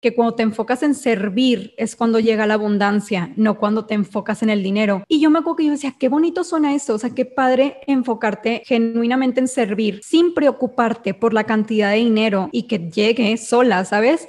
que cuando te enfocas en servir es cuando llega la abundancia, no cuando te enfocas en el dinero. Y yo me acuerdo que yo decía, qué bonito suena eso, o sea, qué padre enfocarte genuinamente en servir sin preocuparte por la cantidad de dinero y que llegue sola, ¿sabes?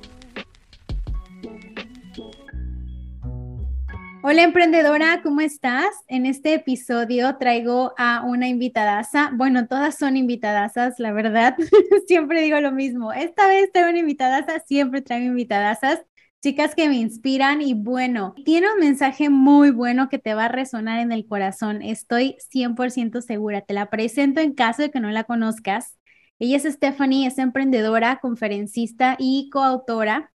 Hola emprendedora, ¿cómo estás? En este episodio traigo a una invitadaza. Bueno, todas son invitadazas, la verdad. siempre digo lo mismo. Esta vez traigo una invitadaza, siempre traigo invitadazas. Chicas que me inspiran y bueno, tiene un mensaje muy bueno que te va a resonar en el corazón. Estoy 100% segura. Te la presento en caso de que no la conozcas. Ella es Stephanie, es emprendedora, conferencista y coautora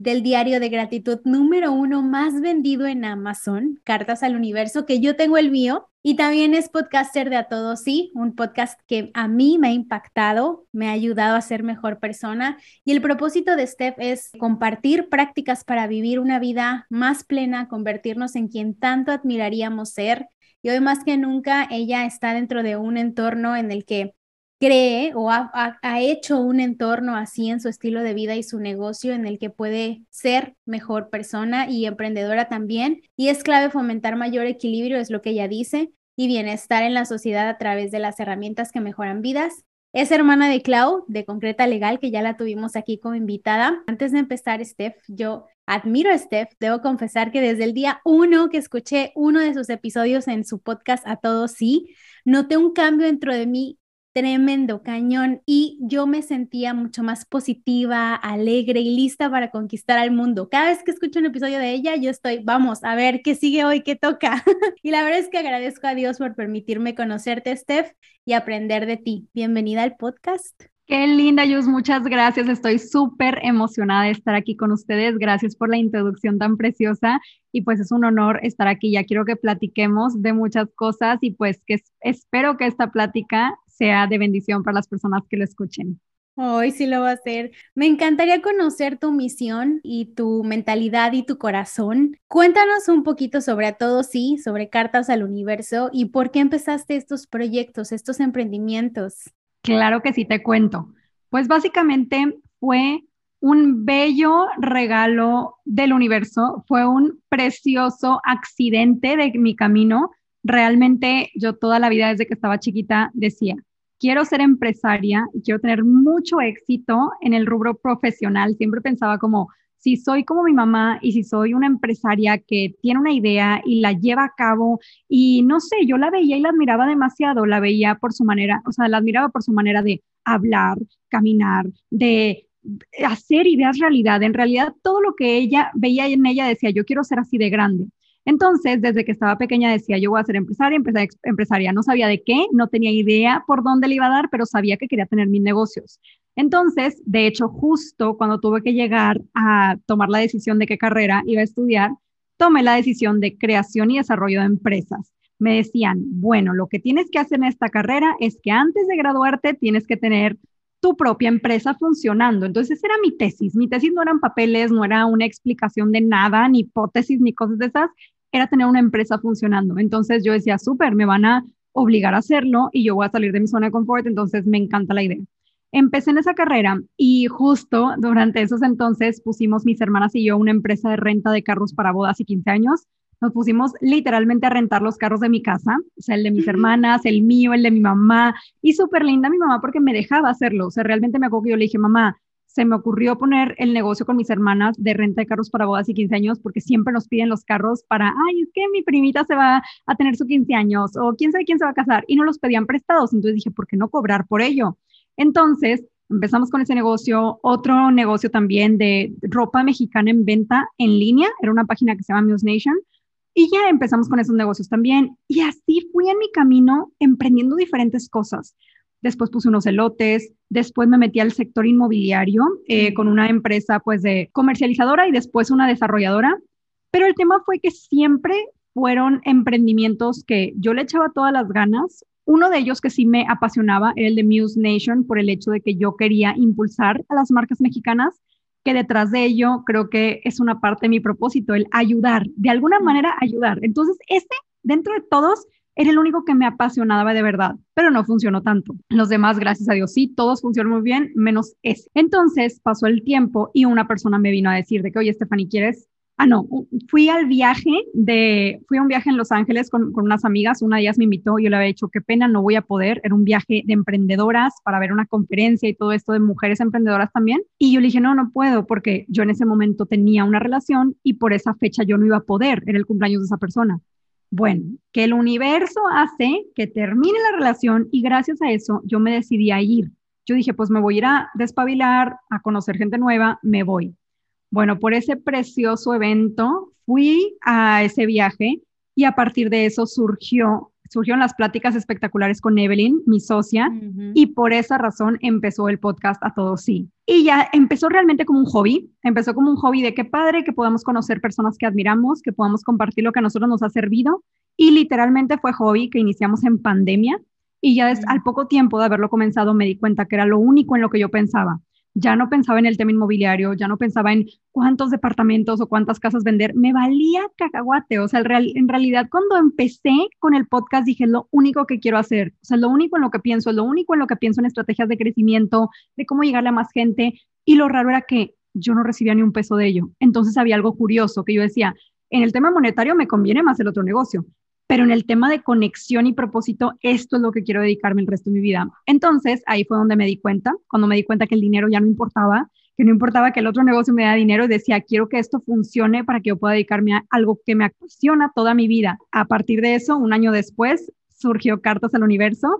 del diario de gratitud número uno más vendido en Amazon, Cartas al Universo, que yo tengo el mío. Y también es podcaster de A Todos Sí, un podcast que a mí me ha impactado, me ha ayudado a ser mejor persona. Y el propósito de Steph es compartir prácticas para vivir una vida más plena, convertirnos en quien tanto admiraríamos ser. Y hoy más que nunca, ella está dentro de un entorno en el que cree o ha, hecho un entorno así en su estilo de vida y su negocio en el que puede ser mejor persona y emprendedora también. Y es clave fomentar mayor equilibrio, es lo que ella dice, y bienestar en la sociedad a través de las herramientas que mejoran vidas. Es hermana de Clau, de Concreta Legal, que ya la tuvimos aquí como invitada. Antes de empezar, Steph, yo admiro a Steph. Debo confesar que desde el día uno que escuché uno de sus episodios en su podcast A Todos Sí, noté un cambio dentro de mí tremendo, cañón. Y yo me sentía mucho más positiva, alegre y lista para conquistar al mundo. Cada vez que escucho un episodio de ella, yo estoy, vamos, a ver qué sigue hoy, qué toca. y la verdad es que agradezco a Dios por permitirme conocerte, Steph, y aprender de ti. Bienvenida al podcast. Qué linda, Yus, muchas gracias. Estoy súper emocionada de estar aquí con ustedes. Gracias por la introducción tan preciosa y pues es un honor estar aquí. Ya quiero que platiquemos de muchas cosas y pues que espero que esta plática sea de bendición para las personas que lo escuchen. Hoy sí lo va a hacer. Me encantaría conocer tu misión y tu mentalidad y tu corazón. Cuéntanos un poquito sobre a todo sí, sobre Cartas al Universo y por qué empezaste estos proyectos, estos emprendimientos. Claro que sí, te cuento. Pues básicamente fue un bello regalo del universo, fue un precioso accidente de mi camino. Realmente yo toda la vida desde que estaba chiquita decía, quiero ser empresaria y quiero tener mucho éxito en el rubro profesional. Siempre pensaba como, si soy como mi mamá y si soy una empresaria que tiene una idea y la lleva a cabo y no sé, yo la veía y la admiraba demasiado, la veía por su manera, o sea, la admiraba por su manera de hablar, caminar, de hacer ideas realidad. En realidad, todo lo que ella veía en ella decía, yo quiero ser así de grande. Entonces, desde que estaba pequeña decía, yo voy a ser empresaria, empresaria. No sabía de qué, no tenía idea por dónde le iba a dar, pero sabía que quería tener mis negocios. Entonces, de hecho, justo cuando tuve que llegar a tomar la decisión de qué carrera iba a estudiar, tomé la decisión de creación y desarrollo de empresas. Me decían, bueno, lo que tienes que hacer en esta carrera es que antes de graduarte tienes que tener tu propia empresa funcionando. Entonces, esa era mi tesis. Mi tesis no eran papeles, no era una explicación de nada, ni hipótesis, ni cosas de esas, era tener una empresa funcionando. Entonces, yo decía, súper, me van a obligar a hacerlo y yo voy a salir de mi zona de confort, entonces me encanta la idea. Empecé en esa carrera y justo durante esos entonces pusimos mis hermanas y yo una empresa de renta de carros para bodas y 15 años nos pusimos literalmente a rentar los carros de mi casa, o sea, el de mis hermanas, el mío, el de mi mamá, y súper linda mi mamá porque me dejaba hacerlo, o sea, realmente me acuerdo que yo le dije, mamá, se me ocurrió poner el negocio con mis hermanas de renta de carros para bodas y 15 años porque siempre nos piden los carros para, ay, es que mi primita se va a tener su 15 años o quién sabe quién se va a casar y no los pedían prestados. Entonces dije, ¿por qué no cobrar por ello? Entonces empezamos con ese negocio, otro negocio también de ropa mexicana en venta en línea, era una página que se llama Muse Nation y ya empezamos con esos negocios también. Y así fui en mi camino emprendiendo diferentes cosas. después puse unos elotes, después me metí al sector inmobiliario eh, con una empresa pues de comercializadora y después una desarrolladora. Pero el tema fue que siempre fueron emprendimientos que yo le echaba todas las ganas. Uno de ellos que sí me apasionaba era el de Muse Nation por el hecho de que yo quería impulsar a las marcas mexicanas, que detrás de ello creo que es una parte de mi propósito, el ayudar, de alguna manera ayudar. Entonces, este, dentro de todos, era el único que me apasionaba de verdad, pero no funcionó tanto. Los demás, gracias a Dios, sí, todos funcionan muy bien, menos ese. Entonces pasó el tiempo y una persona me vino a decir de que, oye, Stephanie, ¿quieres Ah, no, fui al viaje de, fui a un viaje en Los Ángeles con, con, unas amigas, una de ellas me invitó, yo le había dicho, qué pena, no voy a poder, era un viaje de emprendedoras para ver una conferencia y todo esto de mujeres emprendedoras también, y yo le dije, no, no puedo, porque yo en ese momento tenía una relación y por esa fecha yo no iba a poder, era el cumpleaños de esa persona. Bueno, que el universo hace que termine la relación y gracias a eso yo me decidí a ir. Yo dije, pues me voy a ir a despabilar, a conocer gente nueva, me voy. Bueno, por ese precioso evento fui a ese viaje y a partir de eso surgió surgieron las pláticas espectaculares con Evelyn, mi socia, y por esa razón empezó el podcast A Todos Sí. Y ya empezó realmente como un hobby, empezó como un hobby de qué padre que podamos conocer personas que admiramos, que podamos compartir lo que a nosotros nos ha servido, y literalmente fue hobby que iniciamos en pandemia, y ya al poco tiempo de haberlo comenzado me di cuenta que era lo único en lo que yo pensaba ya no pensaba en el tema inmobiliario, ya no pensaba en cuántos departamentos o cuántas casas vender, me valía cacahuate, o sea, en realidad cuando empecé con el podcast dije, lo único que quiero hacer, o sea, lo único en lo que pienso, lo único en lo que pienso en estrategias de crecimiento, de cómo llegarle a más gente, y lo raro era que yo no recibía ni un peso de ello. Entonces había algo curioso que yo decía, en el tema monetario me conviene más el otro negocio, pero en el tema de conexión y propósito, esto es lo que quiero dedicarme el resto de mi vida. Entonces, ahí fue donde me di cuenta, cuando me di cuenta que el dinero ya no importaba, que no importaba que el otro negocio me diera dinero, decía, quiero que esto funcione para que yo pueda dedicarme a algo que me apasiona toda mi vida. A partir de eso, un año después, surgió Cartas al Universo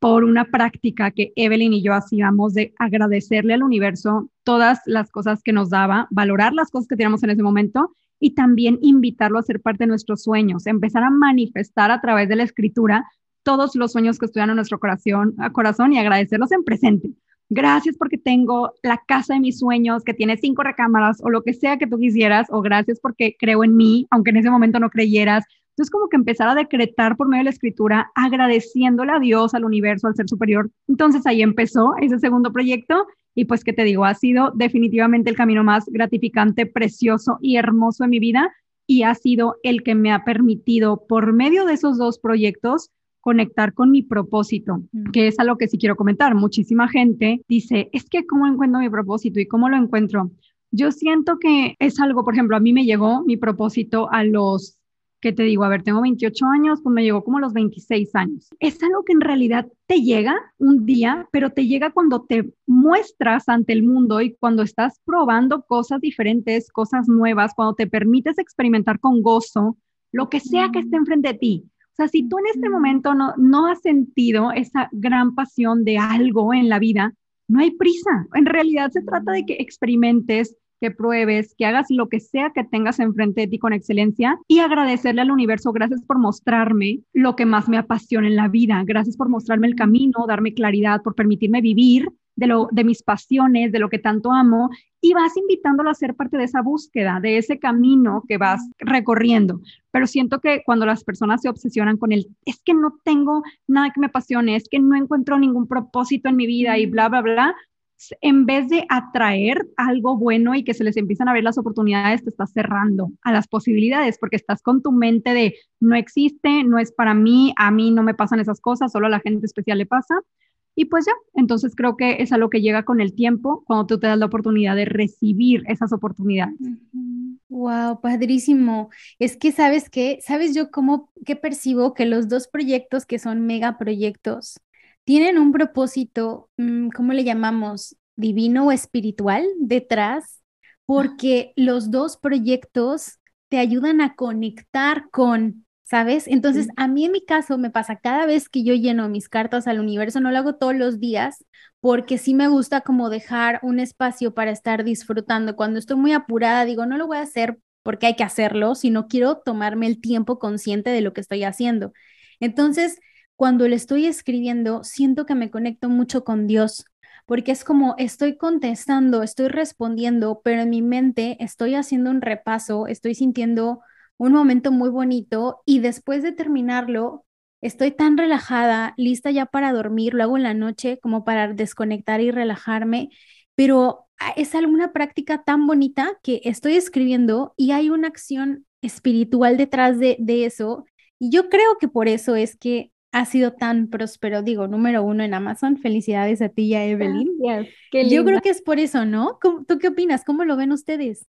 por una práctica que Evelyn y yo hacíamos de agradecerle al universo todas las cosas que nos daba, valorar las cosas que teníamos en ese momento y también invitarlo a ser parte de nuestros sueños, empezar a manifestar a través de la escritura todos los sueños que estudian en nuestro corazón, corazón y agradecerlos en presente. Gracias porque tengo la casa de mis sueños que tiene cinco recámaras o lo que sea que tú quisieras, o gracias porque creo en mí, aunque en ese momento no creyeras. Entonces, como que empezar a decretar por medio de la escritura, agradeciéndole a Dios, al universo, al ser superior. Entonces ahí empezó ese segundo proyecto y pues, ¿qué te digo? Ha sido definitivamente el camino más gratificante, precioso y hermoso de mi vida y ha sido el que me ha permitido, por medio de esos dos proyectos, conectar con mi propósito, mm. que es algo que sí quiero comentar. Muchísima gente dice, es que ¿cómo encuentro mi propósito y cómo lo encuentro? Yo siento que es algo, por ejemplo, a mí me llegó mi propósito a los ¿qué te digo? A ver, tengo 28 años, pues me llegó como a los 26 años. Es algo que en realidad te llega un día, pero te llega cuando te muestras ante el mundo y cuando estás probando cosas diferentes, cosas nuevas, cuando te permites experimentar con gozo lo que sea que esté enfrente de ti. O sea, si tú en este momento no, no has sentido esa gran pasión de algo en la vida, no hay prisa. En realidad se trata de que experimentes, que pruebes, que hagas lo que sea que tengas enfrente de ti con excelencia y agradecerle al universo, gracias por mostrarme lo que más me apasiona en la vida, gracias por mostrarme el camino, darme claridad, por permitirme vivir de, lo, de mis pasiones, de lo que tanto amo, y vas invitándolo a ser parte de esa búsqueda, de ese camino que vas recorriendo. Pero siento que cuando las personas se obsesionan con el, es que no tengo nada que me apasione, es que no encuentro ningún propósito en mi vida y bla, bla, bla, en vez de atraer algo bueno y que se les empiezan a ver las oportunidades, te estás cerrando a las posibilidades porque estás con tu mente de no existe, no es para mí, a mí no me pasan esas cosas, solo a la gente especial le pasa. Y pues ya, entonces creo que es algo que llega con el tiempo cuando tú te das la oportunidad de recibir esas oportunidades. Wow, padrísimo. Es que sabes qué, sabes yo cómo que percibo que los dos proyectos que son mega proyectos tienen un propósito, mm, ¿cómo le llamamos? Divino o espiritual detrás, porque los dos proyectos te ayudan a conectar con, ¿sabes? Entonces, a mí en mi caso me pasa cada vez que yo lleno mis cartas al universo, no lo hago todos los días, porque sí me gusta como dejar un espacio para estar disfrutando. Cuando estoy muy apurada, digo, no lo voy a hacer porque hay que hacerlo, sino quiero tomarme el tiempo consciente de lo que estoy haciendo. Entonces, cuando le estoy escribiendo, siento que me conecto mucho con Dios, porque es como estoy contestando, estoy respondiendo, pero en mi mente estoy haciendo un repaso, estoy sintiendo un momento muy bonito y después de terminarlo, estoy tan relajada, lista ya para dormir, lo hago en la noche como para desconectar y relajarme, pero ah, es alguna práctica tan bonita que estoy escribiendo y hay una acción espiritual detrás de, de eso. Y yo creo que por eso es que ha sido tan próspero, digo, número uno en Amazon. Felicidades a ti y a Evelyn. Yo creo que es por eso, ¿no? ¿Tú qué opinas? ¿Cómo lo ven ustedes?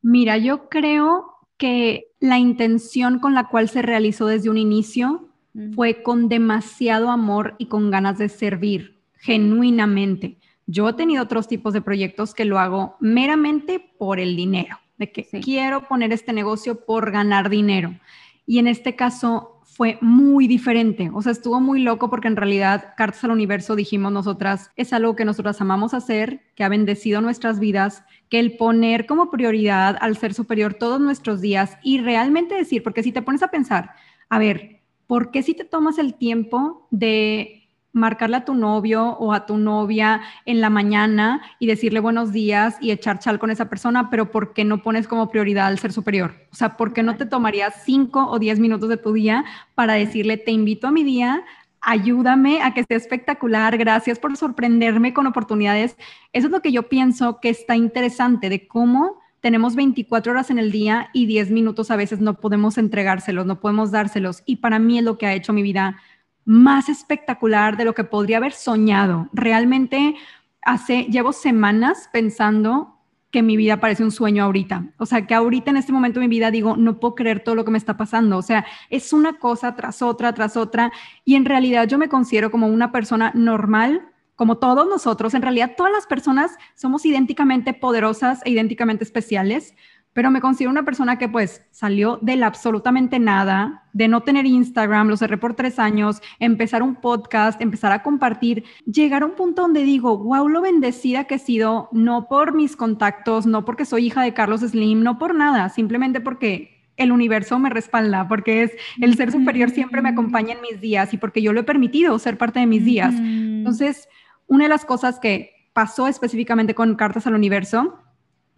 Mira, yo creo que la intención con la cual se realizó desde un inicio fue con demasiado amor y con ganas de servir, genuinamente. Yo he tenido otros tipos de proyectos que lo hago meramente por el dinero, de que quiero poner este negocio por ganar dinero. Y en este caso fue muy diferente. O sea, estuvo muy loco porque en realidad Cartas al Universo, dijimos nosotras, es algo que nosotras amamos hacer, que ha bendecido nuestras vidas, que el poner como prioridad al ser superior todos nuestros días y realmente decir, porque si te pones a pensar, a ver, ¿por qué si te tomas el tiempo de marcarle a tu novio o a tu novia en la mañana y decirle buenos días y echar chal con esa persona, pero ¿por qué no pones como prioridad al ser superior? O sea, ¿por qué no te tomarías cinco o diez minutos de tu día para decirle, te invito a mi día, ayúdame a que sea espectacular, gracias por sorprenderme con oportunidades? Eso es lo que yo pienso que está interesante de cómo tenemos 24 horas en el día y 10 minutos a veces no podemos entregárselos, no podemos dárselos. Y para mí es lo que ha hecho mi vida más espectacular de lo que podría haber soñado. Realmente hace, llevo semanas pensando que mi vida parece un sueño ahorita. O sea, que ahorita en este momento de mi vida digo, no puedo creer todo lo que me está pasando. O sea, es una cosa tras otra, tras otra. Y en realidad yo me considero como una persona normal, como todos nosotros. En realidad todas las personas somos idénticamente poderosas e idénticamente especiales pero me considero una persona que pues salió del absolutamente nada, de no tener Instagram, lo cerré por tres años, empezar un podcast, empezar a compartir, llegar a un punto donde digo, wow, lo bendecida que he sido, no por mis contactos, no porque soy hija de Carlos Slim, no por nada, simplemente porque el universo me respalda, porque es el ser superior siempre me acompaña en mis días y porque yo lo he permitido ser parte de mis días. Entonces, una de las cosas que pasó específicamente con Cartas al Universo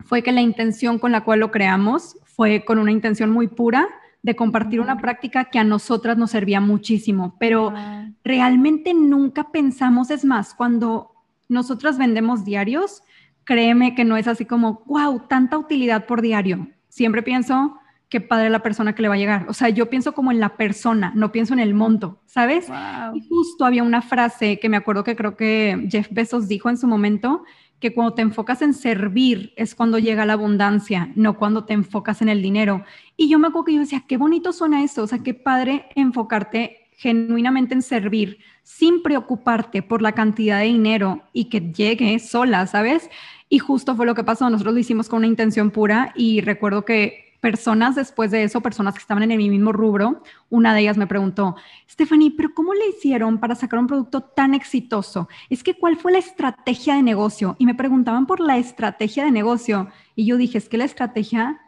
fue que la intención con la cual lo creamos fue con una intención muy pura de compartir una práctica que a nosotras nos servía muchísimo, pero realmente nunca pensamos, es más, cuando nosotras vendemos diarios, créeme que no es así como, wow, tanta utilidad por diario. Siempre pienso, qué padre la persona que le va a llegar. O sea, yo pienso como en la persona, no pienso en el monto, ¿sabes? Y justo había una frase que me acuerdo que creo que Jeff Bezos dijo en su momento, que cuando te enfocas en servir es cuando llega la abundancia, no cuando te enfocas en el dinero. Y yo me acuerdo que yo decía, qué bonito suena eso, o sea, qué padre enfocarte genuinamente en servir sin preocuparte por la cantidad de dinero y que llegue sola, ¿sabes? Y justo fue lo que pasó, nosotros lo hicimos con una intención pura y recuerdo que personas después de eso, personas que estaban en el mismo rubro, una de ellas me preguntó, Stephanie, pero ¿cómo le hicieron para sacar un producto tan exitoso? Es que ¿cuál fue la estrategia de negocio? Y me preguntaban por la estrategia de negocio. Y yo dije, es que la estrategia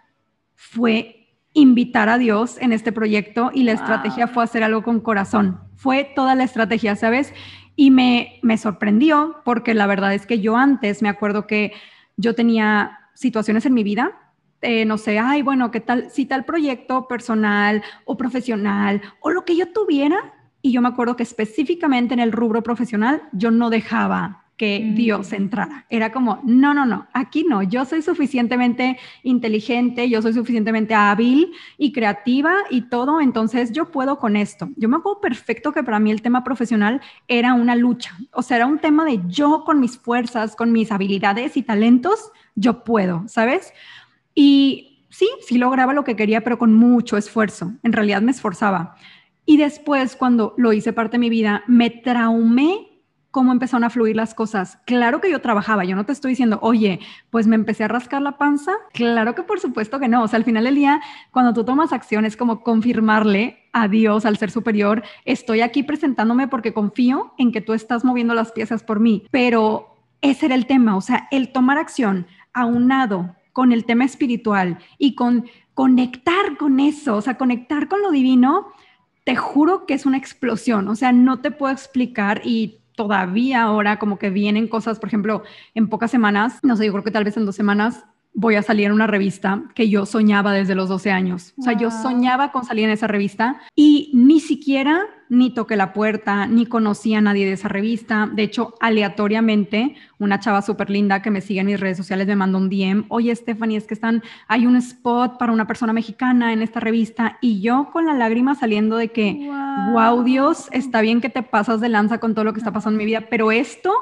fue invitar a Dios en este proyecto y la estrategia fue hacer algo con corazón. Fue toda la estrategia, ¿sabes? Y me, me sorprendió porque la verdad es que yo antes me acuerdo que yo tenía situaciones en mi vida eh, no sé, ay, bueno, ¿qué tal? Si tal proyecto personal o profesional o lo que yo tuviera, y yo me acuerdo que específicamente en el rubro profesional, yo no dejaba que mm. Dios entrara. Era como, no, no, no, aquí no, yo soy suficientemente inteligente, yo soy suficientemente hábil y creativa y todo, entonces yo puedo con esto. Yo me acuerdo perfecto que para mí el tema profesional era una lucha, o sea, era un tema de yo con mis fuerzas, con mis habilidades y talentos, yo puedo, ¿sabes? Y sí, sí lograba lo que quería, pero con mucho esfuerzo. En realidad me esforzaba. Y después, cuando lo hice parte de mi vida, me traumé cómo empezaron a fluir las cosas. Claro que yo trabajaba, yo no te estoy diciendo, oye, pues me empecé a rascar la panza. Claro que por supuesto que no. O sea, al final del día, cuando tú tomas acción, es como confirmarle a Dios, al ser superior, estoy aquí presentándome porque confío en que tú estás moviendo las piezas por mí. Pero ese era el tema, o sea, el tomar acción aunado con el tema espiritual y con conectar con eso, o sea, conectar con lo divino, te juro que es una explosión, o sea, no te puedo explicar y todavía ahora como que vienen cosas, por ejemplo, en pocas semanas, no sé, yo creo que tal vez en dos semanas voy a salir en una revista que yo soñaba desde los 12 años. O sea, yo soñaba con salir en esa revista y ni siquiera ni toqué la puerta, ni conocí a nadie de esa revista. De hecho, aleatoriamente, una chava súper linda que me sigue en mis redes sociales me mandó un DM. Oye, Stephanie, es que están, hay un spot para una persona mexicana en esta revista. Y yo con la lágrima saliendo de que, wow, Dios, está bien que te pasas de lanza con todo lo que está pasando en mi vida, pero esto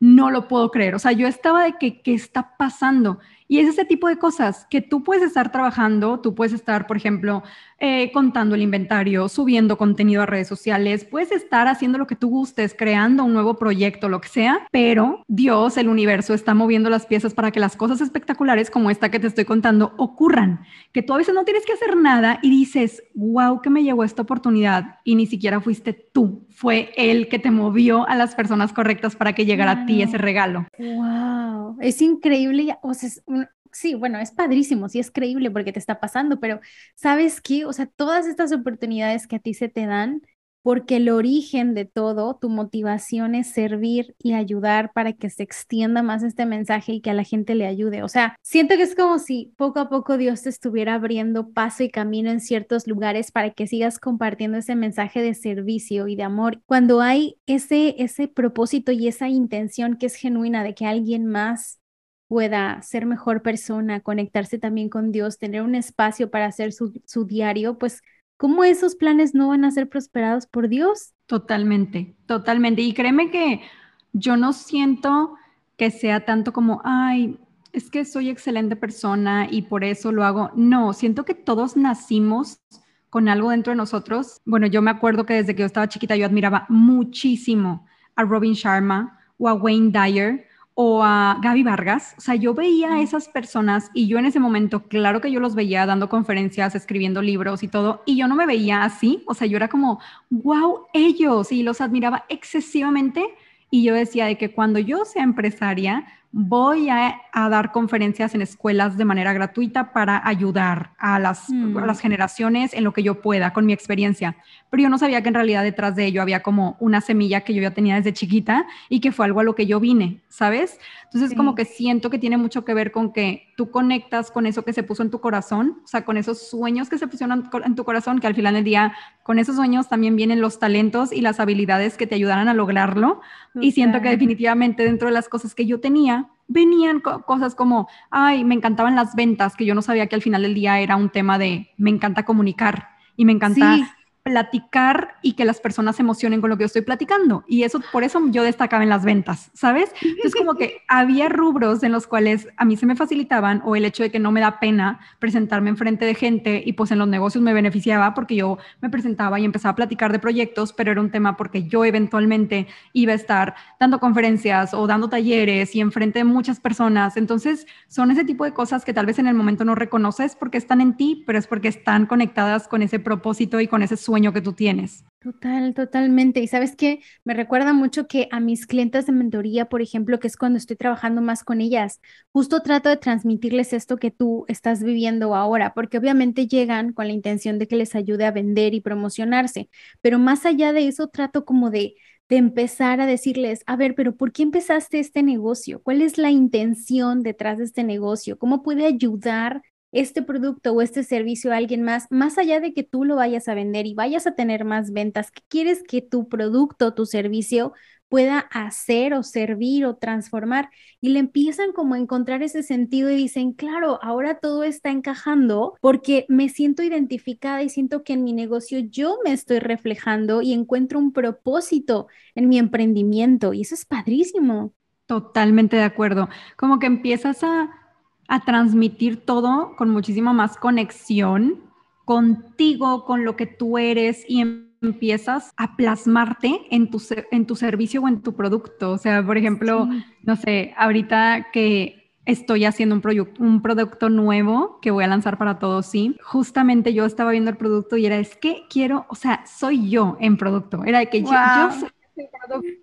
no lo puedo creer. O sea, yo estaba de que, ¿qué está pasando? Y es ese tipo de cosas que tú puedes estar trabajando, tú puedes estar, por ejemplo, eh, contando el inventario, subiendo contenido a redes sociales, puedes estar haciendo lo que tú gustes, creando un nuevo proyecto, lo que sea, pero Dios, el universo, está moviendo las piezas para que las cosas espectaculares como esta que te estoy contando ocurran, que tú a veces no tienes que hacer nada y dices, wow, que me llegó esta oportunidad y ni siquiera fuiste tú, fue él que te movió a las personas correctas para que llegara a ti ese regalo. Wow, es increíble, o sea, es sí, bueno, es padrísimo, sí es creíble porque te está pasando, pero ¿sabes qué? O sea, todas estas oportunidades que a ti se te dan, porque el origen de todo, tu motivación es servir y ayudar para que se extienda más este mensaje y que a la gente le ayude. O sea, siento que es como si poco a poco Dios te estuviera abriendo paso y camino en ciertos lugares para que sigas compartiendo ese mensaje de servicio y de amor. Cuando hay ese, ese propósito y esa intención que es genuina de que alguien más pueda ser mejor persona, conectarse también con Dios, tener un espacio para hacer su, diario, pues ¿cómo esos planes no van a ser prosperados por Dios? Totalmente, totalmente. Y créeme que yo no siento que sea tanto como, ay, es que soy excelente persona y por eso lo hago. No, siento que todos nacimos con algo dentro de nosotros. Bueno, yo me acuerdo que desde que yo estaba chiquita yo admiraba muchísimo a Robin Sharma o a Wayne Dyer o a Gaby Vargas. O sea, yo veía a esas personas y yo en ese momento, claro que yo los veía dando conferencias, escribiendo libros y todo, y yo no me veía así. O sea, yo era como, wow, ellos, y los admiraba excesivamente. Y yo decía de que cuando yo sea empresaria, voy a, dar conferencias en escuelas de manera gratuita para ayudar a las, mm. las, generaciones en lo que yo pueda con mi experiencia. Pero yo no sabía que en realidad detrás de ello había como una semilla que yo ya tenía desde chiquita y que fue algo a lo que yo vine, ¿sabes? Entonces como que siento que tiene mucho que ver con que tú conectas con eso que se puso en tu corazón, o sea, con esos sueños que se pusieron en tu corazón, que al final del día, con esos sueños también vienen los talentos y las habilidades que te ayudaran a lograrlo. Y siento que definitivamente dentro de las cosas que yo tenía, venían cosas como, ay, me encantaban las ventas, que yo no sabía que al final del día era un tema de, me encanta comunicar y me encanta platicar y que las personas se emocionen con lo que yo estoy platicando. Y eso, por eso yo destacaba en las ventas, ¿sabes? Entonces como que había rubros en los cuales a mí se me facilitaban o el hecho de que no me da pena presentarme enfrente de gente y pues en los negocios me beneficiaba porque yo me presentaba y empezaba a platicar de proyectos, pero era un tema porque yo eventualmente iba a estar dando conferencias o dando talleres y enfrente de muchas personas. Entonces son ese tipo de cosas que tal vez en el momento no reconoces porque están en ti, pero es porque están conectadas con ese propósito y con ese sueño que tú tienes. Total, totalmente. Y sabes que me recuerda mucho que a mis clientes de mentoría, por ejemplo, que es cuando estoy trabajando más con ellas, justo trato de transmitirles esto que tú estás viviendo ahora, porque obviamente llegan con la intención de que les ayude a vender y promocionarse, pero más allá de eso trato como de de empezar a decirles, a ver, pero ¿por qué empezaste este negocio? ¿Cuál es la intención detrás de este negocio? ¿Cómo puede ayudar este producto o este servicio a alguien más, más allá de que tú lo vayas a vender y vayas a tener más ventas, ¿qué quieres que tu producto, tu servicio pueda hacer o servir o transformar? Y le empiezan como a encontrar ese sentido y dicen, claro, ahora todo está encajando porque me siento identificada y siento que en mi negocio yo me estoy reflejando y encuentro un propósito en mi emprendimiento y eso es padrísimo. Totalmente de acuerdo. Como que empiezas a a transmitir todo con muchísima más conexión contigo, con lo que tú eres y empiezas a plasmarte en tu, en tu servicio o en tu producto. O sea, por ejemplo, no sé, ahorita que estoy haciendo un, un producto nuevo que voy a lanzar para todos, sí. Justamente yo estaba viendo el producto y era, es que quiero, o sea, soy yo en producto. Era de que yo, soy producto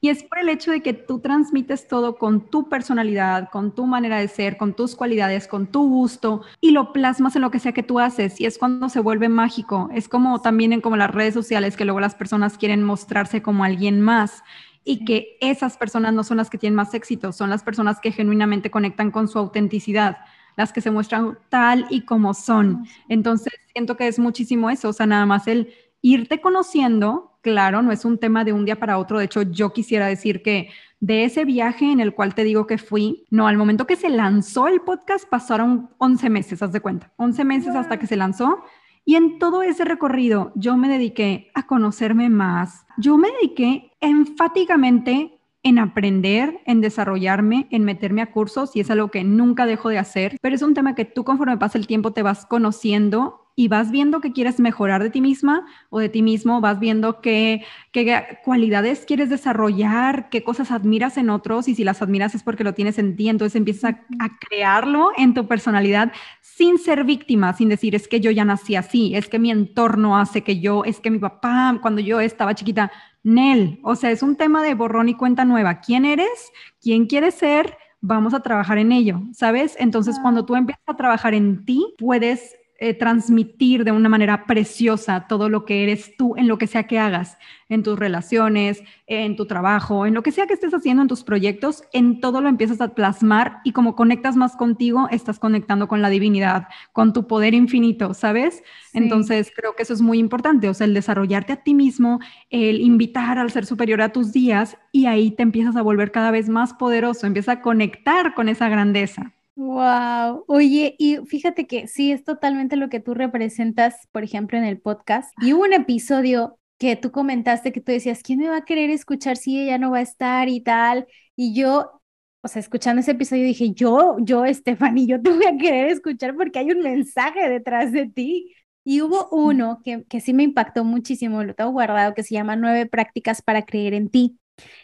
Y es por el hecho de que tú transmites todo con tu personalidad, con tu manera de ser, con tus cualidades, con tu gusto y lo plasmas en lo que sea que tú haces. Y es cuando se vuelve mágico. Es como también en como las redes sociales que luego las personas quieren mostrarse como alguien más y que esas personas no son las que tienen más éxito, son las personas que genuinamente conectan con su autenticidad las que se muestran tal y como son. Entonces, siento que es muchísimo eso, o sea, nada más el irte conociendo, claro, no es un tema de un día para otro. De hecho, yo quisiera decir que de ese viaje en el cual te digo que fui, no, al momento que se lanzó el podcast pasaron 11 meses, haz de cuenta, 11 meses hasta que se lanzó. Y en todo ese recorrido yo me dediqué a conocerme más. Yo me dediqué enfáticamente en aprender, en desarrollarme, en meterme a cursos y es algo que nunca dejo de hacer, pero es un tema que tú conforme pasa el tiempo te vas conociendo y vas viendo que quieres mejorar de ti misma o de ti mismo, vas viendo qué, qué cualidades quieres desarrollar, qué cosas admiras en otros y si las admiras es porque lo tienes en ti, entonces empiezas a, a crearlo en tu personalidad sin ser víctima, sin decir es que yo ya nací así, es que mi entorno hace que yo, es que mi papá cuando yo estaba chiquita, Nel, o sea, es un tema de borrón y cuenta nueva. ¿Quién eres? ¿Quién quieres ser? Vamos a trabajar en ello, ¿sabes? Entonces, cuando tú empiezas a trabajar en ti, puedes eh, transmitir de una manera preciosa todo lo que eres tú en lo que sea que hagas, en tus relaciones, en tu trabajo, en lo que sea que estés haciendo en tus proyectos, en todo lo empiezas a plasmar y como conectas más contigo, estás conectando con la divinidad, con tu poder infinito, ¿sabes? Entonces creo que eso es muy importante, o sea, el desarrollarte a ti mismo, el invitar al ser superior a tus días y ahí te empiezas a volver cada vez más poderoso, empiezas a conectar con esa grandeza. Wow, oye, y fíjate que sí, es totalmente lo que tú representas, por ejemplo, en el podcast. Y hubo un episodio que tú comentaste que tú decías, ¿quién me va a querer escuchar si ella no va a estar y tal? Y yo, o sea, escuchando ese episodio dije, yo, yo, Stephanie, yo te voy a querer escuchar porque hay un mensaje detrás de ti. Y hubo uno que, que sí me impactó muchísimo, lo tengo guardado, que se llama Nueve prácticas para creer en ti.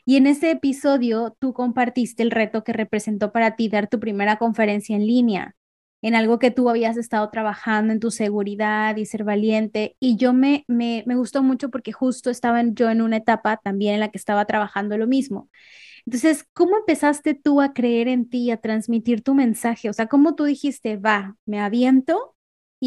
Y en ese episodio tú compartiste el reto que representó para ti dar tu primera conferencia en línea, en algo que tú habías estado trabajando en tu seguridad y ser valiente. Y yo me, me, me gustó mucho porque justo estaba yo en una etapa también en la que estaba trabajando lo mismo. Entonces, ¿cómo empezaste tú a creer en ti, a transmitir tu mensaje? O sea, ¿cómo tú dijiste, va, me aviento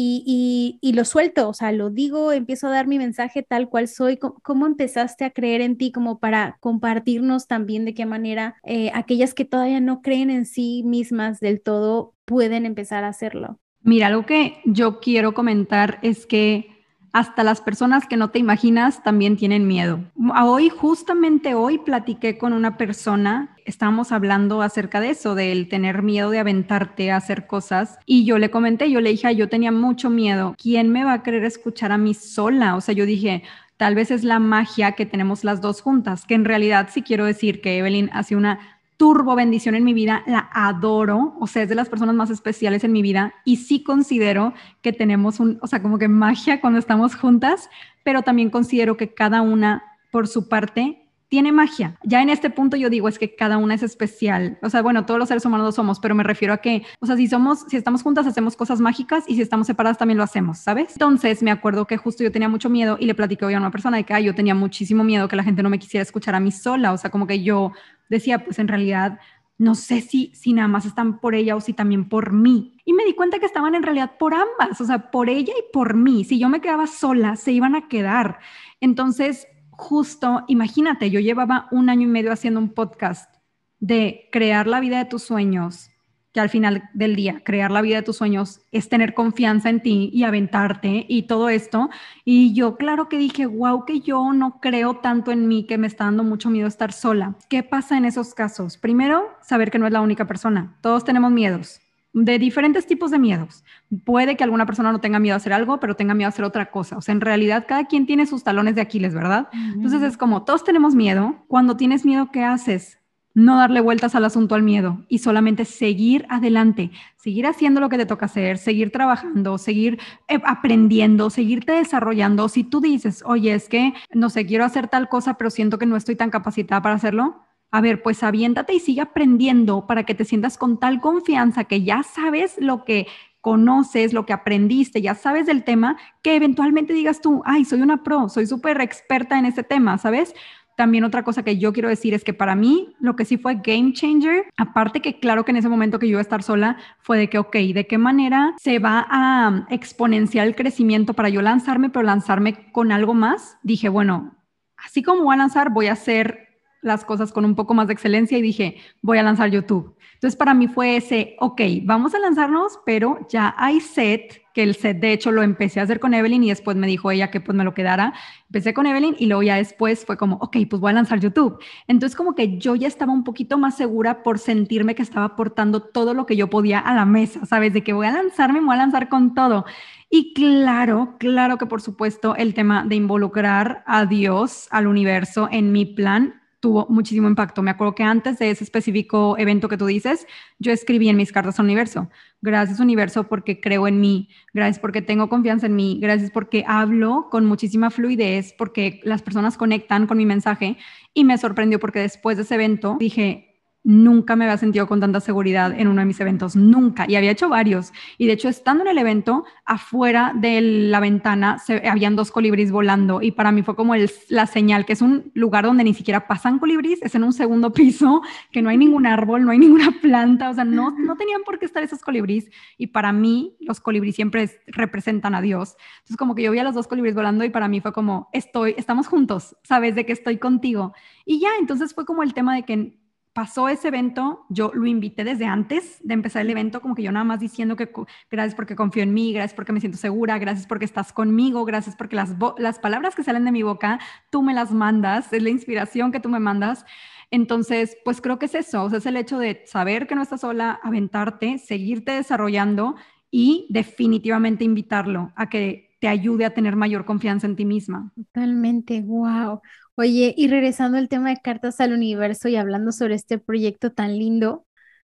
y, y, lo suelto, o sea, lo digo, empiezo a dar mi mensaje tal cual soy. ¿Cómo, empezaste a creer en ti como para compartirnos también de qué manera eh, aquellas que todavía no creen en sí mismas del todo pueden empezar a hacerlo? Mira, algo que yo quiero comentar es que hasta las personas que no te imaginas también tienen miedo. Hoy, justamente hoy, platiqué con una persona, estábamos hablando acerca de eso, del tener miedo de aventarte a hacer cosas, y yo le comenté, yo le dije, yo tenía mucho miedo, ¿quién me va a querer escuchar a mí sola? O sea, yo dije, tal vez es la magia que tenemos las dos juntas, que en realidad sí quiero decir que Evelyn hace una turbo bendición en mi vida, la adoro, o sea, es de las personas más especiales en mi vida y sí considero que tenemos un, o sea, como que magia cuando estamos juntas, pero también considero que cada una por su parte tiene magia. Ya en este punto yo digo es que cada una es especial. O sea, bueno, todos los seres humanos lo somos, pero me refiero a que, o sea, si somos, si estamos juntas hacemos cosas mágicas y si estamos separadas también lo hacemos, ¿sabes? Entonces me acuerdo que justo yo tenía mucho miedo y le platiqué hoy a una persona de que yo tenía muchísimo miedo que la gente no me quisiera escuchar a mí sola. O sea, como que yo decía, pues en realidad no sé si, si nada más están por ella o si también por mí. Y me di cuenta que estaban en realidad por ambas, o sea, por ella y por mí. Si yo me quedaba sola, se iban a quedar. Entonces, justo, imagínate, yo llevaba un año y medio haciendo un podcast de crear la vida de tus sueños, que al final del día, crear la vida de tus sueños es tener confianza en ti y aventarte y todo esto. Y yo, claro que dije, wow, que yo no creo tanto en mí, que me está dando mucho miedo estar sola. ¿Qué pasa en esos casos? Primero, saber que no es la única persona. Todos tenemos miedos de diferentes tipos de miedos. Puede que alguna persona no tenga miedo a hacer algo, pero tenga miedo a hacer otra cosa. O sea, en realidad cada quien tiene sus talones de Aquiles, ¿verdad? Entonces es como, todos tenemos miedo. Cuando tienes miedo, ¿qué haces? No darle vueltas al asunto al miedo y solamente seguir adelante, seguir haciendo lo que te toca hacer, seguir trabajando, seguir eh, aprendiendo, seguirte desarrollando. Si tú dices, oye, es que no sé, quiero hacer tal cosa, pero siento que no estoy tan capacitada para hacerlo, a ver, pues aviéntate y sigue aprendiendo para que te sientas con tal confianza que ya sabes lo que conoces, lo que aprendiste, ya sabes del tema, que eventualmente digas tú, ay, soy una pro, soy súper experta en este tema, ¿sabes? También otra cosa que yo quiero decir es que para mí lo que sí fue game changer, aparte que claro que en ese momento que yo iba a estar sola, fue de que, ok, ¿de qué manera se va a exponenciar el crecimiento para yo lanzarme, pero lanzarme con algo más? Dije, bueno, así como voy a lanzar, voy a hacer las cosas con un poco más de excelencia y dije, voy a lanzar YouTube. Entonces para mí fue ese, ok, vamos a lanzarnos, pero ya hay set, que el set de hecho lo empecé a hacer con Evelyn y después me dijo ella que pues me lo quedara. Empecé con Evelyn y luego ya después fue como, ok, pues voy a lanzar YouTube. Entonces como que yo ya estaba un poquito más segura por sentirme que estaba aportando todo lo que yo podía a la mesa, ¿sabes? De que voy a lanzarme, me voy a lanzar con todo. Y claro, claro que por supuesto el tema de involucrar a Dios, al universo en mi plan tuvo muchísimo impacto. Me acuerdo que antes de ese específico evento que tú dices, yo escribí en mis cartas al universo, gracias universo porque creo en mí, gracias porque tengo confianza en mí, gracias porque hablo con muchísima fluidez, porque las personas conectan con mi mensaje. Y me sorprendió porque después de ese evento dije, nunca me había sentido con tanta seguridad en uno de mis eventos, nunca. Y había hecho varios. Y de hecho, estando en el evento, afuera de la ventana se, habían dos colibríes volando. Y para mí fue como la señal, que es un lugar donde ni siquiera pasan colibríes, es en un segundo piso, que no hay ningún árbol, no hay ninguna planta, o sea, no, no tenían por qué estar esos colibríes. Y para mí, los colibríes siempre representan a Dios. Entonces, como que yo vi a los dos colibríes volando y para mí fue como, estoy, estamos juntos, sabes, de que estoy contigo. Y ya, entonces fue como el tema de que pasó ese evento, yo lo invité desde antes de empezar el evento, como que yo nada más diciendo que gracias porque confío en mí, gracias porque me siento segura, gracias porque estás conmigo, gracias porque las, las palabras que salen de mi boca, tú me las mandas, es la inspiración que tú me mandas. Entonces, pues creo que es eso, o sea, es el hecho de saber que no estás sola, aventarte, seguirte desarrollando y definitivamente invitarlo a que te ayude a tener mayor confianza en ti misma. Totalmente, wow. Oye, y regresando al tema de cartas al universo y hablando sobre este proyecto tan lindo,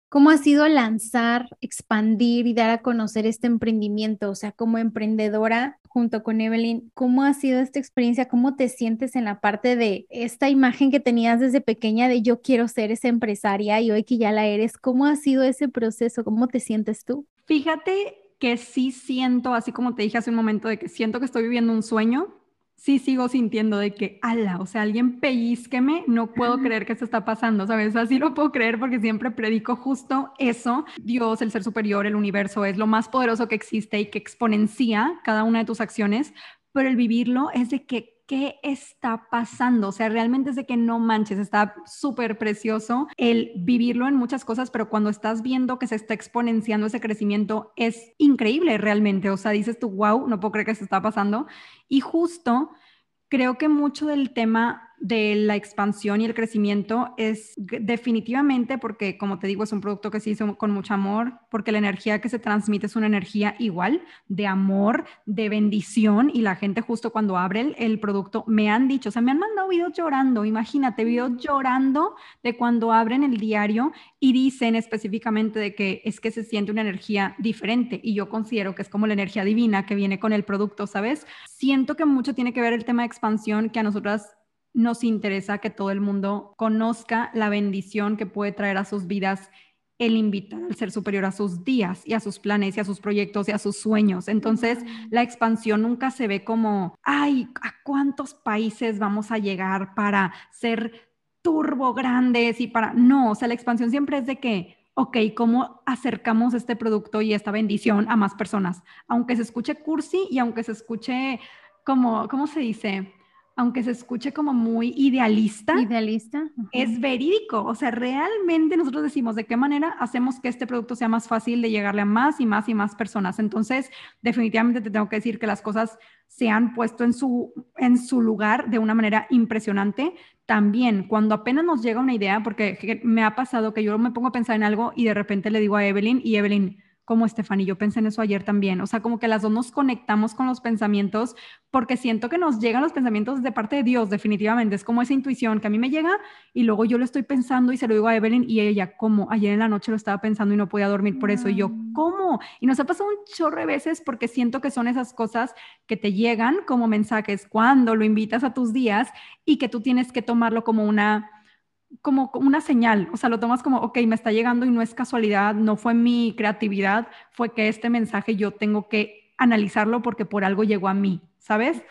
¿cómo ha sido lanzar, expandir y dar a conocer este emprendimiento? O sea, como emprendedora junto con Evelyn, ¿cómo ha sido esta experiencia? ¿Cómo te sientes en la parte de esta imagen que tenías desde pequeña de yo quiero ser esa empresaria y hoy que ya la eres? ¿Cómo ha sido ese proceso? ¿Cómo te sientes tú? Fíjate que sí siento, así como te dije hace un momento, de que siento que estoy viviendo un sueño, sí sigo sintiendo de que, ala, o sea, alguien pellizqueme, no puedo creer que esto está pasando, ¿sabes? Así lo puedo creer porque siempre predico justo eso. Dios, el ser superior, el universo, es lo más poderoso que existe y que exponencia cada una de tus acciones, pero el vivirlo es de que qué está pasando. O sea, realmente es de que no manches, está súper precioso el vivirlo en muchas cosas, pero cuando estás viendo que se está exponenciando ese crecimiento, es increíble realmente. O sea, dices tú, wow, no puedo creer que se está pasando. Y justo creo que mucho del tema de la expansión y el crecimiento es definitivamente porque, como te digo, es un producto que se hizo con mucho amor, porque la energía que se transmite es una energía igual, de amor, de bendición, y la gente justo cuando abre el, producto me han dicho, o sea, me han mandado videos llorando, imagínate, videos llorando de cuando abren el diario y dicen específicamente de que es que se siente una energía diferente, y yo considero que es como la energía divina que viene con el producto, ¿sabes? Siento que mucho tiene que ver el tema de expansión que a nosotras nos interesa que todo el mundo conozca la bendición que puede traer a sus vidas el invitar al ser superior a sus días y a sus planes y a sus proyectos y a sus sueños. Entonces, la expansión nunca se ve como, ay, ¿a cuántos países vamos a llegar para ser turbo grandes y para... No, o sea, la expansión siempre es de que, ok, ¿cómo acercamos este producto y esta bendición a más personas? Aunque se escuche cursi y aunque se escuche como, ¿cómo se dice? Aunque se escuche como muy idealista, idealista, es verídico. O sea, realmente nosotros decimos de qué manera hacemos que este producto sea más fácil de llegarle a más y más y más personas. Entonces, definitivamente te tengo que decir que las cosas se han puesto en su, en su lugar de una manera impresionante. También, cuando apenas nos llega una idea, porque me ha pasado que yo me pongo a pensar en algo y de repente le digo a Evelyn y Evelyn, como Estefanía, yo pensé en eso ayer también, o sea, como que las dos nos conectamos con los pensamientos porque siento que nos llegan los pensamientos de parte de Dios, definitivamente, es como esa intuición que a mí me llega y luego yo lo estoy pensando y se lo digo a Evelyn y ella, ¿cómo? Ayer en la noche lo estaba pensando y no podía dormir por eso y yo, mm. ¿cómo? Y nos ha pasado un chorro de veces porque siento que son esas cosas que te llegan como mensajes cuando lo invitas a tus días y que tú tienes que tomarlo como una como una señal, o sea, lo tomas como, ok, me está llegando y no es casualidad, no fue mi creatividad, fue que este mensaje yo tengo que analizarlo porque por algo llegó a mí, ¿sabes?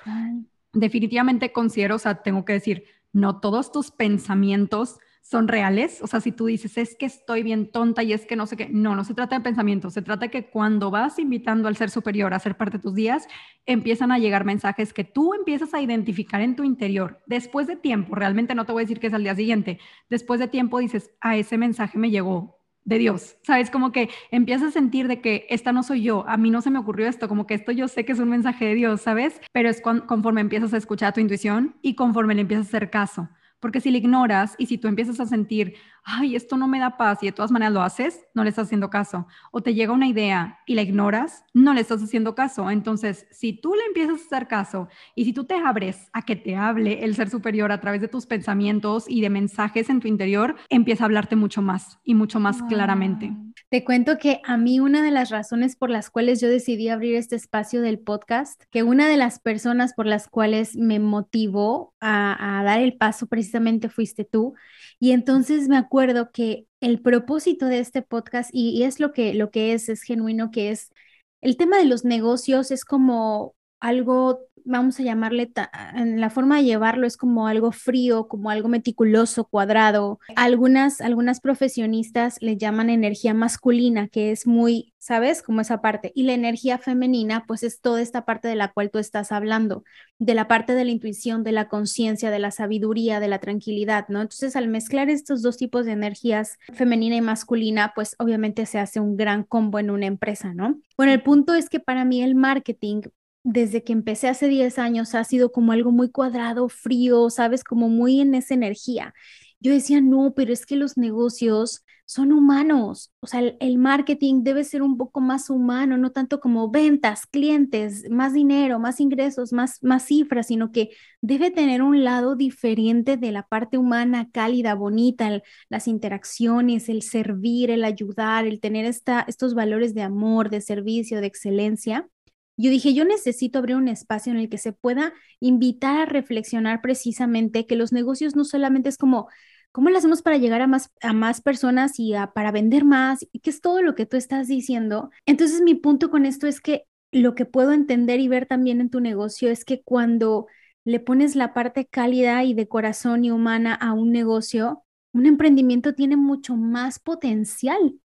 Definitivamente considero, o sea, tengo que decir, no todos tus pensamientos son reales. O sea, si tú dices, es que estoy bien tonta y es que no sé qué, no, no se trata de pensamientos, se trata de que cuando vas invitando al ser superior a ser parte de tus días, empiezan a llegar mensajes que tú empiezas a identificar en tu interior. Después de tiempo, realmente no te voy a decir que es al día siguiente, después de tiempo dices, a ese mensaje me llegó de Dios, ¿sabes? Como que empiezas a sentir de que esta no soy yo, a mí no se me ocurrió esto, como que esto yo sé que es un mensaje de Dios, ¿sabes? Pero es conforme empiezas a escuchar a tu intuición y conforme le empiezas a hacer caso. Porque si le ignoras y si tú empiezas a sentir, ay, esto no me da paz y de todas maneras lo haces, no le estás haciendo caso. O te llega una idea y la ignoras, no le estás haciendo caso. Entonces, si tú le empiezas a hacer caso y si tú te abres a que te hable el ser superior a través de tus pensamientos y de mensajes en tu interior, empieza a hablarte mucho más y mucho más claramente. Te cuento que a mí una de las razones por las cuales yo decidí abrir este espacio del podcast, que una de las personas por las cuales me motivó a, dar el paso precisamente fuiste tú. Y entonces me acuerdo que el propósito de este podcast, y, es lo que, lo que es, es genuino, que es el tema de los negocios, es como algo vamos a llamarle, en la forma de llevarlo es como algo frío, como algo meticuloso, cuadrado. Algunas, algunas profesionistas le llaman energía masculina, que es muy, ¿sabes? Como esa parte. Y la energía femenina, pues es toda esta parte de la cual tú estás hablando, de la parte de la intuición, de la conciencia, de la sabiduría, de la tranquilidad, ¿no? Entonces, al mezclar estos dos tipos de energías, femenina y masculina, pues obviamente se hace un gran combo en una empresa, ¿no? Bueno, el punto es que para mí el marketing desde que empecé hace 10 años ha sido como algo muy cuadrado, frío, sabes, como muy en esa energía. Yo decía, no, pero es que los negocios son humanos, o sea, el, marketing debe ser un poco más humano, no tanto como ventas, clientes, más dinero, más ingresos, más, más cifras, sino que debe tener un lado diferente de la parte humana, cálida, bonita, las interacciones, el servir, el ayudar, el tener esta, estos valores de amor, de servicio, de excelencia. Yo dije, yo necesito abrir un espacio en el que se pueda invitar a reflexionar precisamente que los negocios no solamente es como, ¿cómo lo hacemos para llegar a más, a más personas y para vender más? Y que es todo lo que tú estás diciendo. Entonces, mi punto con esto es que lo que puedo entender y ver también en tu negocio es que cuando le pones la parte cálida y de corazón y humana a un negocio, un emprendimiento tiene mucho más potencial.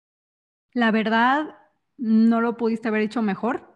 La verdad, no lo pudiste haber hecho mejor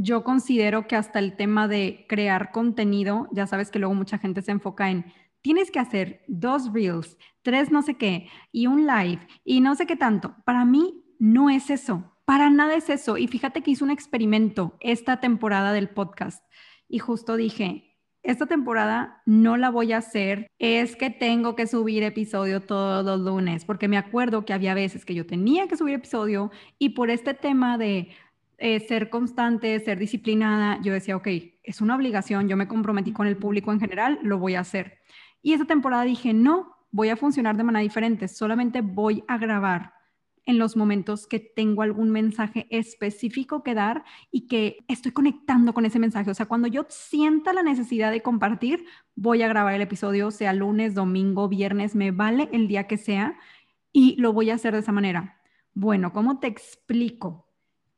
yo considero que hasta el tema de crear contenido, ya sabes que luego mucha gente se enfoca en, tienes que hacer dos reels, tres no sé qué, y un live, y no sé qué tanto. Para mí no es eso, para nada es eso. Y fíjate que hice un experimento esta temporada del podcast y justo dije, esta temporada no la voy a hacer, es que tengo que subir episodio todos los lunes, porque me acuerdo que había veces que yo tenía que subir episodio y por este tema de eh, ser constante, ser disciplinada, yo decía, ok, es una obligación, yo me comprometí con el público en general, lo voy a hacer. Y esa temporada dije, no, voy a funcionar de manera diferente, solamente voy a grabar en los momentos que tengo algún mensaje específico que dar y que estoy conectando con ese mensaje. O sea, cuando yo sienta la necesidad de compartir, voy a grabar el episodio, sea lunes, domingo, viernes, me vale el día que sea y lo voy a hacer de esa manera. Bueno, ¿cómo te explico?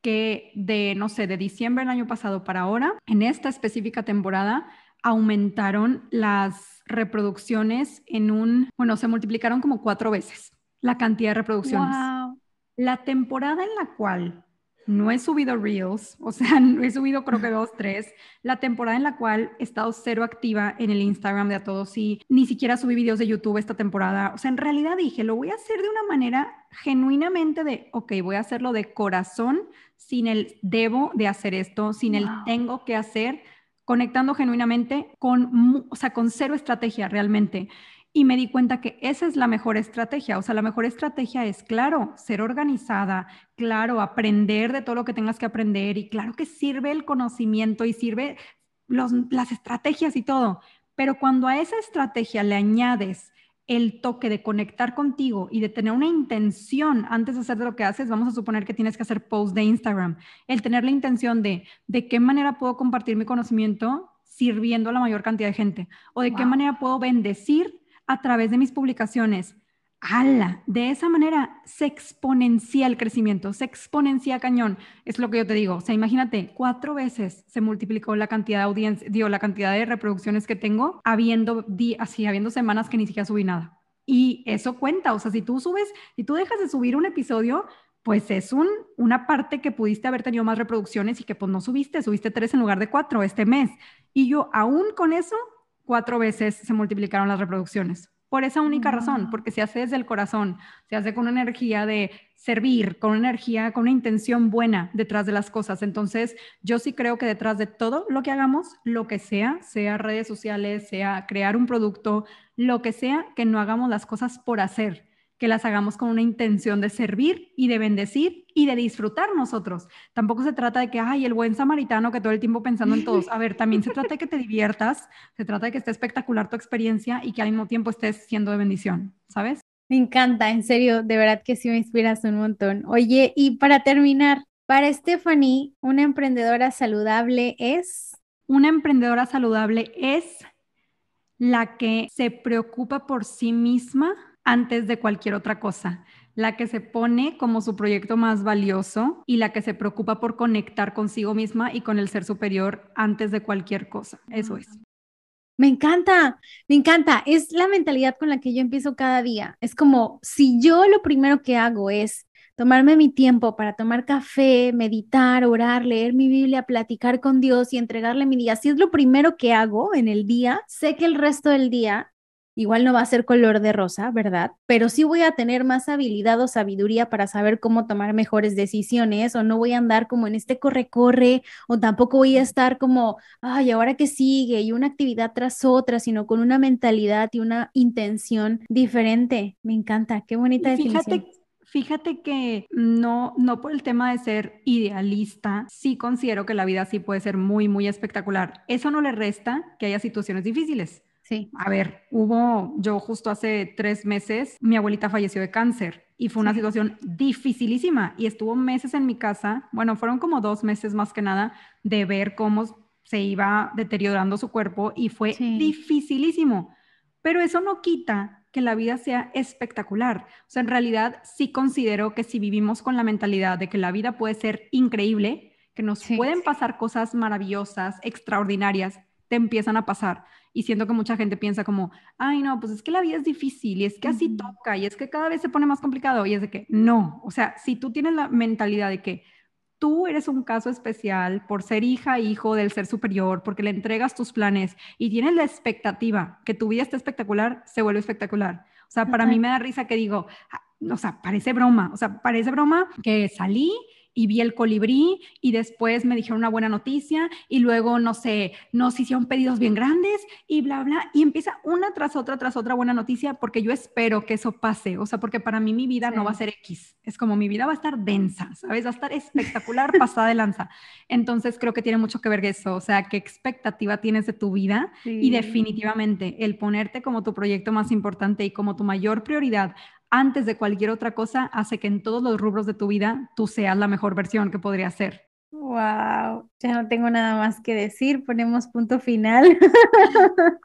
Que de, no sé, de diciembre del año pasado para ahora, en esta específica temporada, aumentaron las reproducciones en un, bueno, se multiplicaron como cuatro veces la cantidad de reproducciones. La temporada en la cual no he subido reels, o sea, no he subido creo que dos, tres. La temporada en la cual he estado cero activa en el Instagram de a todos y ni siquiera subí videos de YouTube esta temporada. O sea, en realidad dije, lo voy a hacer de una manera genuinamente de, ok, voy a hacerlo de corazón, sin el debo de hacer esto, sin el tengo que hacer, conectando genuinamente con, o sea, con cero estrategia realmente. Y me di cuenta que esa es la mejor estrategia. O sea, la mejor estrategia es, claro, ser organizada, claro, aprender de todo lo que tengas que aprender y claro que sirve el conocimiento y sirve las estrategias y todo. Pero cuando a esa estrategia le añades el toque de conectar contigo y de tener una intención antes de hacer de lo que haces, vamos a suponer que tienes que hacer post de Instagram, el tener la intención de de qué manera puedo compartir mi conocimiento sirviendo a la mayor cantidad de gente o de qué manera puedo bendecir a través de mis publicaciones ala, de esa manera se exponencia el crecimiento, se exponencia cañón. Es lo que yo te digo. O sea, imagínate, cuatro veces se multiplicó la cantidad de audiencia, digo, la cantidad de reproducciones que tengo, habiendo, así, habiendo semanas que ni siquiera subí nada. Y eso cuenta. O sea, si tú subes, si tú dejas de subir un episodio, pues es un, una parte que pudiste haber tenido más reproducciones y que pues no subiste, subiste tres en lugar de cuatro este mes. Y yo aún con eso, cuatro veces se multiplicaron las reproducciones. Por esa única razón, porque se hace desde el corazón, se hace con una energía de servir, con una energía, con una intención buena detrás de las cosas. Entonces, yo sí creo que detrás de todo lo que hagamos, lo que sea, sea redes sociales, sea crear un producto, lo que sea, que no hagamos las cosas por hacer, que las hagamos con una intención de servir y de bendecir y de disfrutar nosotros. Tampoco se trata de que, ay, el buen samaritano que todo el tiempo pensando en todos. A ver, también se trata de que te diviertas, se trata de que esté espectacular tu experiencia y que al mismo tiempo estés siendo de bendición, ¿sabes? Me encanta, en serio, de verdad que sí me inspiras un montón. Oye, y para terminar, para Stephanie, una emprendedora saludable es... Una emprendedora saludable es la que se preocupa por sí misma antes de cualquier otra cosa, la que se pone como su proyecto más valioso y la que se preocupa por conectar consigo misma y con el ser superior antes de cualquier cosa. Eso es. Me encanta, me encanta. Es la mentalidad con la que yo empiezo cada día. Es como si yo lo primero que hago es tomarme mi tiempo para tomar café, meditar, orar, leer mi Biblia, platicar con Dios y entregarle mi día. Si es lo primero que hago en el día, sé que el resto del día Igual no va a ser color de rosa, ¿verdad? Pero sí voy a tener más habilidad o sabiduría para saber cómo tomar mejores decisiones o no voy a andar como en este corre-corre o tampoco voy a estar como, ay, ahora que sigue y una actividad tras otra, sino con una mentalidad y una intención diferente. Me encanta, qué bonita definición. Fíjate que no, no por el tema de ser idealista, sí considero que la vida sí puede ser muy, muy espectacular. Eso no le resta que haya situaciones difíciles. A ver, hubo, yo justo hace tres meses, mi abuelita falleció de cáncer y fue una situación dificilísima y estuvo meses en mi casa, bueno, fueron como dos meses más que nada de ver cómo se iba deteriorando su cuerpo y fue dificilísimo. Pero eso no quita que la vida sea espectacular. O sea, en realidad sí considero que si vivimos con la mentalidad de que la vida puede ser increíble, que nos pueden pasar cosas maravillosas, extraordinarias, te empiezan a pasar. Y siento que mucha gente piensa como, ay, no, pues es que la vida es difícil y es que así toca y es que cada vez se pone más complicado. Y es de que no, o sea, si tú tienes la mentalidad de que tú eres un caso especial por ser hija, hijo del ser superior, porque le entregas tus planes y tienes la expectativa que tu vida esté espectacular, se vuelve espectacular. O sea, para mí me da risa que digo, ah, o sea, parece broma, o sea, parece broma que salí y vi el colibrí y después me dijeron una buena noticia y luego, no sé, nos hicieron pedidos bien grandes y bla, bla, y empieza una tras otra, tras otra buena noticia porque yo espero que eso pase, o sea, porque para mí mi vida no va a ser X, es como mi vida va a estar densa, ¿sabes? Va a estar espectacular, pasada de lanza. Entonces creo que tiene mucho que ver eso, o sea, qué expectativa tienes de tu vida y definitivamente el ponerte como tu proyecto más importante y como tu mayor prioridad antes de cualquier otra cosa hace que en todos los rubros de tu vida tú seas la mejor versión que podría ser. Wow, ya no tengo nada más que decir, ponemos punto final.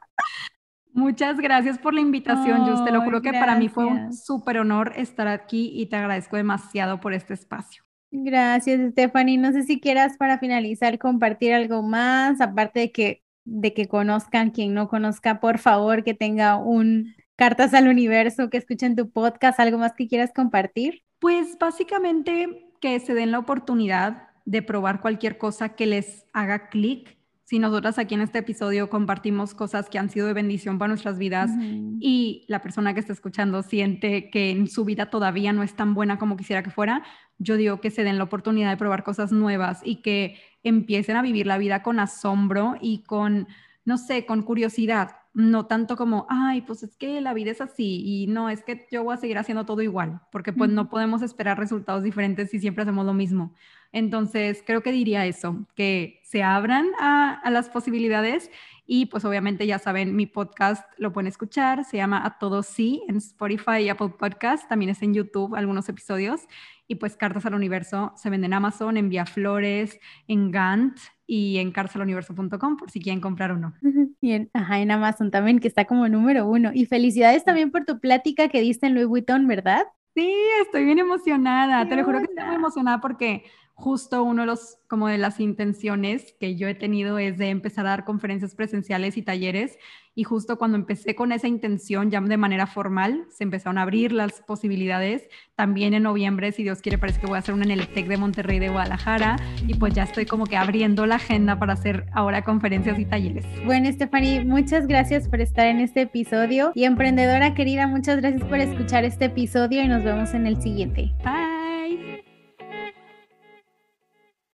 Muchas gracias por la invitación, Yo Te lo juro que para mí fue un súper honor estar aquí y te agradezco demasiado por este espacio. Gracias, Stephanie. No sé si quieras para finalizar compartir algo más, aparte de que, de que conozcan, quien no conozca, por favor, que tenga un cartas al universo, que escuchen tu podcast, algo más que quieras compartir? Pues básicamente que se den la oportunidad de probar cualquier cosa que les haga clic. Si nosotras aquí en este episodio compartimos cosas que han sido de bendición para nuestras vidas y la persona que está escuchando siente que en su vida todavía no es tan buena como quisiera que fuera, yo digo que se den la oportunidad de probar cosas nuevas y que empiecen a vivir la vida con asombro y con, no sé, con curiosidad no tanto como, ay, pues es que la vida es así y no, es que yo voy a seguir haciendo todo igual, porque pues no podemos esperar resultados diferentes si siempre hacemos lo mismo. Entonces, creo que diría eso, que se abran a, las posibilidades y pues obviamente ya saben, mi podcast lo pueden escuchar, se llama A Todos Sí en Spotify y Apple Podcast, también es en YouTube algunos episodios Y pues Cartas al Universo se vende en Amazon, en Vía Flores, en Gant y en cartasaluniverso.com por si quieren comprar uno. Y en, ajá, en Amazon también, que está como número uno. Y felicidades también por tu plática que diste en Louis Vuitton, ¿verdad? Sí, estoy bien emocionada. Te lo juro que estoy muy emocionada porque justo uno de los, como de las intenciones que yo he tenido es de empezar a dar conferencias presenciales y talleres. Y justo cuando empecé con esa intención, ya de manera formal, se empezaron a abrir las posibilidades. También en noviembre, si Dios quiere, parece que voy a hacer una en el TEC de Monterrey de Guadalajara. Y pues ya estoy como que abriendo la agenda para hacer ahora conferencias y talleres. Bueno, Stephanie, muchas gracias por estar en este episodio. Y emprendedora querida, muchas gracias por escuchar este episodio y nos vemos en el siguiente. Bye.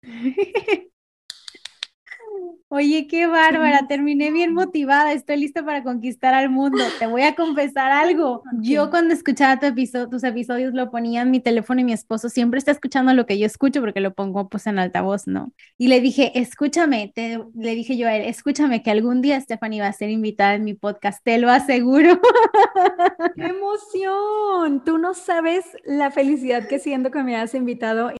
Oye, qué bárbara, terminé bien motivada, estoy lista para conquistar al mundo. Te voy a confesar algo. Yo cuando escuchaba tu episodio, tus episodios lo ponía en mi teléfono y mi esposo siempre está escuchando lo que yo escucho porque lo pongo pues en altavoz, ¿no? Y le dije, escúchame, te, le dije yo a él, escúchame que algún día Stephanie va a ser invitada en mi podcast, te lo aseguro. ¡Qué emoción! Tú no sabes la felicidad que siento que me has invitado